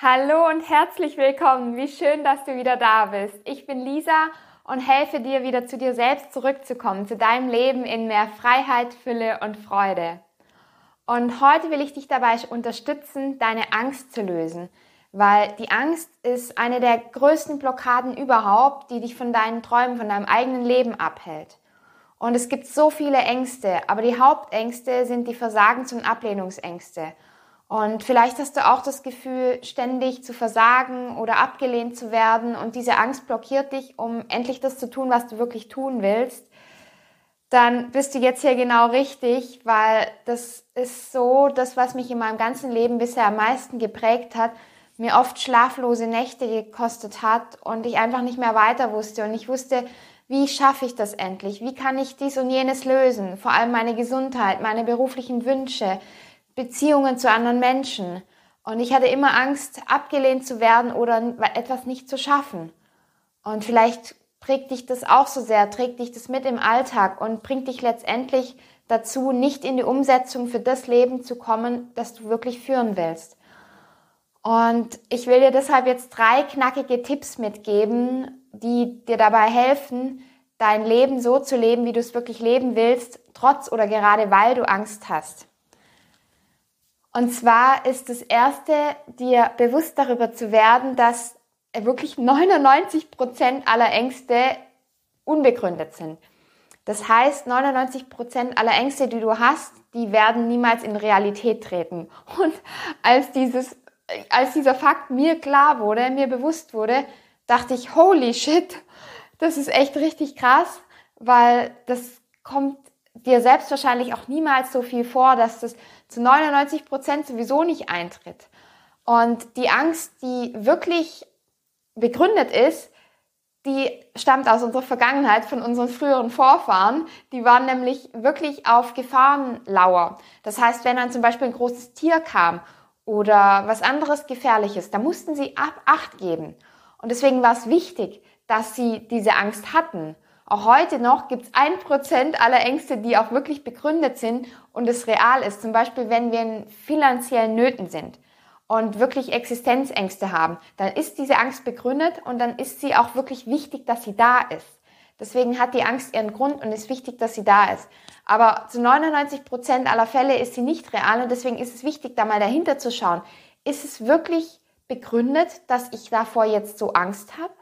Hallo und herzlich willkommen. Wie schön, dass du wieder da bist. Ich bin Lisa und helfe dir wieder zu dir selbst zurückzukommen, zu deinem Leben in mehr Freiheit, Fülle und Freude. Und heute will ich dich dabei unterstützen, deine Angst zu lösen, weil die Angst ist eine der größten Blockaden überhaupt, die dich von deinen Träumen, von deinem eigenen Leben abhält. Und es gibt so viele Ängste, aber die Hauptängste sind die Versagens- und Ablehnungsängste. Und vielleicht hast du auch das Gefühl, ständig zu versagen oder abgelehnt zu werden und diese Angst blockiert dich, um endlich das zu tun, was du wirklich tun willst. Dann bist du jetzt hier genau richtig, weil das ist so das, was mich in meinem ganzen Leben bisher am meisten geprägt hat, mir oft schlaflose Nächte gekostet hat und ich einfach nicht mehr weiter wusste und ich wusste, wie schaffe ich das endlich? Wie kann ich dies und jenes lösen? Vor allem meine Gesundheit, meine beruflichen Wünsche, Beziehungen zu anderen Menschen. Und ich hatte immer Angst, abgelehnt zu werden oder etwas nicht zu schaffen. Und vielleicht prägt dich das auch so sehr, trägt dich das mit im Alltag und bringt dich letztendlich dazu, nicht in die Umsetzung für das Leben zu kommen, das du wirklich führen willst. Und ich will dir deshalb jetzt drei knackige Tipps mitgeben, die dir dabei helfen, dein Leben so zu leben, wie du es wirklich leben willst, trotz oder gerade weil du Angst hast. Und zwar ist das erste, dir bewusst darüber zu werden, dass wirklich 99 Prozent aller Ängste unbegründet sind. Das heißt, 99 Prozent aller Ängste, die du hast, die werden niemals in Realität treten. Und als dieses, als dieser Fakt mir klar wurde, mir bewusst wurde, dachte ich, holy shit, das ist echt richtig krass, weil das kommt dir selbst wahrscheinlich auch niemals so viel vor, dass das zu 99 Prozent sowieso nicht eintritt. Und die Angst, die wirklich begründet ist, die stammt aus unserer Vergangenheit, von unseren früheren Vorfahren. Die waren nämlich wirklich auf Gefahrenlauer. Das heißt, wenn dann zum Beispiel ein großes Tier kam oder was anderes Gefährliches, da mussten sie Acht geben. Und deswegen war es wichtig, dass sie diese Angst hatten. Auch heute noch gibt es ein Prozent aller Ängste, die auch wirklich begründet sind und es real ist. Zum Beispiel, wenn wir in finanziellen Nöten sind und wirklich Existenzängste haben, dann ist diese Angst begründet und dann ist sie auch wirklich wichtig, dass sie da ist. Deswegen hat die Angst ihren Grund und ist wichtig, dass sie da ist. Aber zu 99 Prozent aller Fälle ist sie nicht real und deswegen ist es wichtig, da mal dahinter zu schauen. Ist es wirklich begründet, dass ich davor jetzt so Angst habe?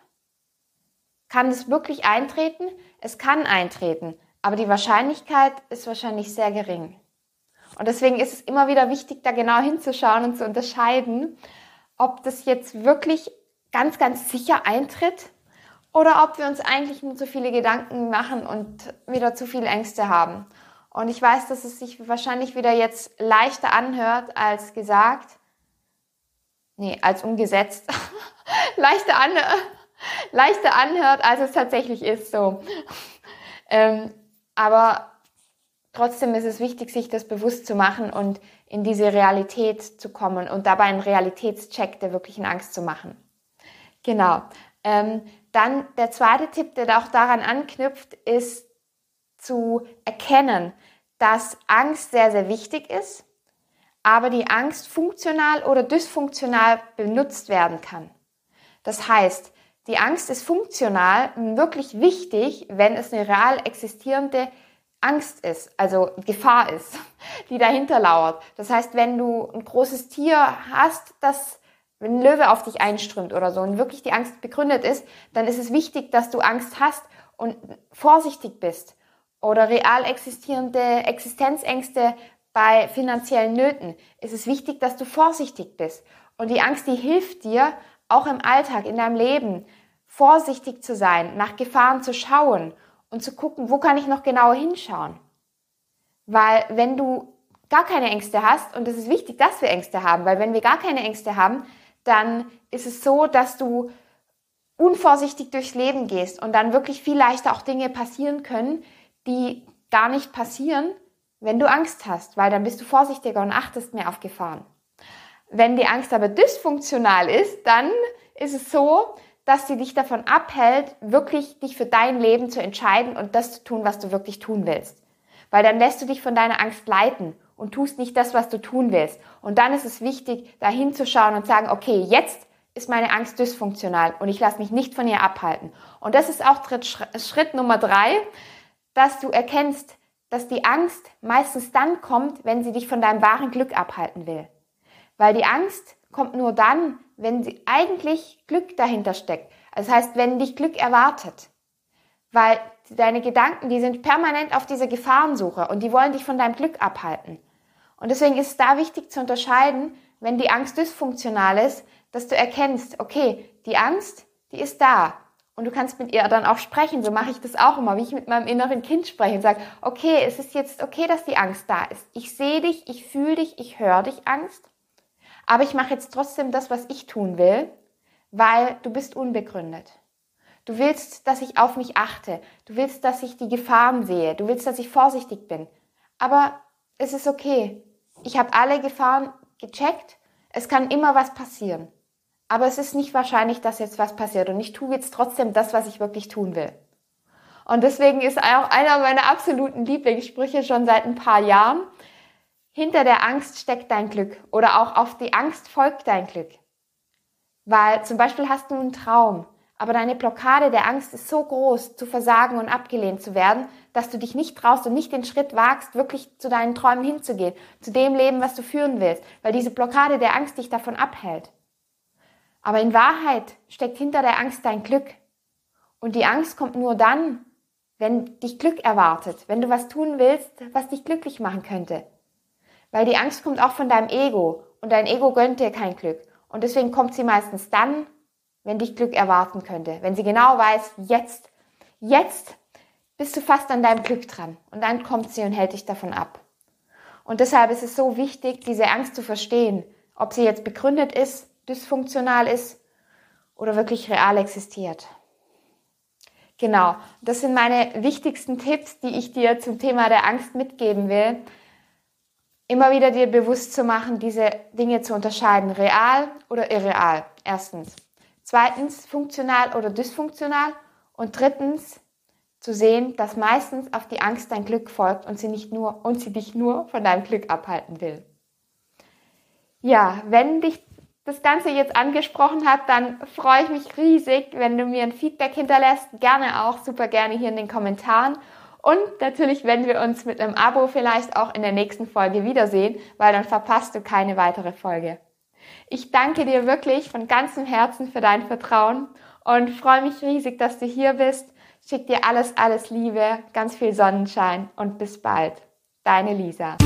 Kann es wirklich eintreten? Es kann eintreten, aber die Wahrscheinlichkeit ist wahrscheinlich sehr gering. Und deswegen ist es immer wieder wichtig, da genau hinzuschauen und zu unterscheiden, ob das jetzt wirklich ganz, ganz sicher eintritt oder ob wir uns eigentlich nur zu viele Gedanken machen und wieder zu viele Ängste haben. Und ich weiß, dass es sich wahrscheinlich wieder jetzt leichter anhört als gesagt. Nee, als umgesetzt. leichter anhört leichter anhört, als es tatsächlich ist. So. Ähm, aber trotzdem ist es wichtig, sich das bewusst zu machen und in diese Realität zu kommen und dabei einen Realitätscheck der wirklichen Angst zu machen. Genau. Ähm, dann der zweite Tipp, der auch daran anknüpft, ist zu erkennen, dass Angst sehr, sehr wichtig ist, aber die Angst funktional oder dysfunktional benutzt werden kann. Das heißt, die Angst ist funktional wirklich wichtig, wenn es eine real existierende Angst ist, also Gefahr ist, die dahinter lauert. Das heißt, wenn du ein großes Tier hast, das wenn ein Löwe auf dich einströmt oder so und wirklich die Angst begründet ist, dann ist es wichtig, dass du Angst hast und vorsichtig bist. Oder real existierende Existenzängste bei finanziellen Nöten ist es wichtig, dass du vorsichtig bist. Und die Angst, die hilft dir, auch im Alltag, in deinem Leben, vorsichtig zu sein, nach Gefahren zu schauen und zu gucken, wo kann ich noch genauer hinschauen. Weil wenn du gar keine Ängste hast, und es ist wichtig, dass wir Ängste haben, weil wenn wir gar keine Ängste haben, dann ist es so, dass du unvorsichtig durchs Leben gehst und dann wirklich viel leichter auch Dinge passieren können, die gar nicht passieren, wenn du Angst hast, weil dann bist du vorsichtiger und achtest mehr auf Gefahren. Wenn die Angst aber dysfunktional ist, dann ist es so, dass sie dich davon abhält, wirklich dich für dein Leben zu entscheiden und das zu tun, was du wirklich tun willst. Weil dann lässt du dich von deiner Angst leiten und tust nicht das, was du tun willst. Und dann ist es wichtig, da hinzuschauen und sagen, okay, jetzt ist meine Angst dysfunktional und ich lasse mich nicht von ihr abhalten. Und das ist auch Schritt Nummer drei, dass du erkennst, dass die Angst meistens dann kommt, wenn sie dich von deinem wahren Glück abhalten will. Weil die Angst kommt nur dann, wenn sie eigentlich Glück dahinter steckt. Das heißt, wenn dich Glück erwartet. Weil deine Gedanken, die sind permanent auf dieser Gefahrensuche und die wollen dich von deinem Glück abhalten. Und deswegen ist es da wichtig zu unterscheiden, wenn die Angst dysfunktional ist, dass du erkennst, okay, die Angst, die ist da. Und du kannst mit ihr dann auch sprechen. So mache ich das auch immer, wie ich mit meinem inneren Kind spreche und sage, okay, es ist jetzt okay, dass die Angst da ist. Ich sehe dich, ich fühle dich, ich höre dich, Angst. Aber ich mache jetzt trotzdem das, was ich tun will, weil du bist unbegründet. Du willst, dass ich auf mich achte. Du willst, dass ich die Gefahren sehe. Du willst, dass ich vorsichtig bin. Aber es ist okay. Ich habe alle Gefahren gecheckt. Es kann immer was passieren. Aber es ist nicht wahrscheinlich, dass jetzt was passiert. Und ich tue jetzt trotzdem das, was ich wirklich tun will. Und deswegen ist auch einer meiner absoluten Lieblingssprüche schon seit ein paar Jahren. Hinter der Angst steckt dein Glück. Oder auch auf die Angst folgt dein Glück. Weil zum Beispiel hast du einen Traum aber deine Blockade der Angst ist so groß, zu versagen und abgelehnt zu werden, dass du dich nicht traust und nicht den Schritt wagst, wirklich zu deinen Träumen hinzugehen, zu dem Leben, was du führen willst, weil diese Blockade der Angst dich davon abhält. Aber in Wahrheit steckt hinter der Angst dein Glück. Und die Angst kommt nur dann, wenn dich Glück erwartet, wenn du was tun willst, was dich glücklich machen könnte. Weil die Angst kommt auch von deinem Ego und dein Ego gönnt dir kein Glück. Und deswegen kommt sie meistens dann, wenn dich Glück erwarten könnte. Wenn sie genau weiß, jetzt, jetzt bist du fast an deinem Glück dran. Und dann kommt sie und hält dich davon ab. Und deshalb ist es so wichtig, diese Angst zu verstehen, ob sie jetzt begründet ist, dysfunktional ist oder wirklich real existiert. Genau, das sind meine wichtigsten Tipps, die ich dir zum Thema der Angst mitgeben will. Immer wieder dir bewusst zu machen, diese Dinge zu unterscheiden, real oder irreal. Erstens. Zweitens, funktional oder dysfunktional. Und drittens, zu sehen, dass meistens auf die Angst dein Glück folgt und sie nicht nur, und sie dich nur von deinem Glück abhalten will. Ja, wenn dich das Ganze jetzt angesprochen hat, dann freue ich mich riesig, wenn du mir ein Feedback hinterlässt. Gerne auch, super gerne hier in den Kommentaren. Und natürlich, wenn wir uns mit einem Abo vielleicht auch in der nächsten Folge wiedersehen, weil dann verpasst du keine weitere Folge. Ich danke dir wirklich von ganzem Herzen für dein Vertrauen und freue mich riesig, dass du hier bist. Schick dir alles, alles Liebe, ganz viel Sonnenschein und bis bald. Deine Lisa.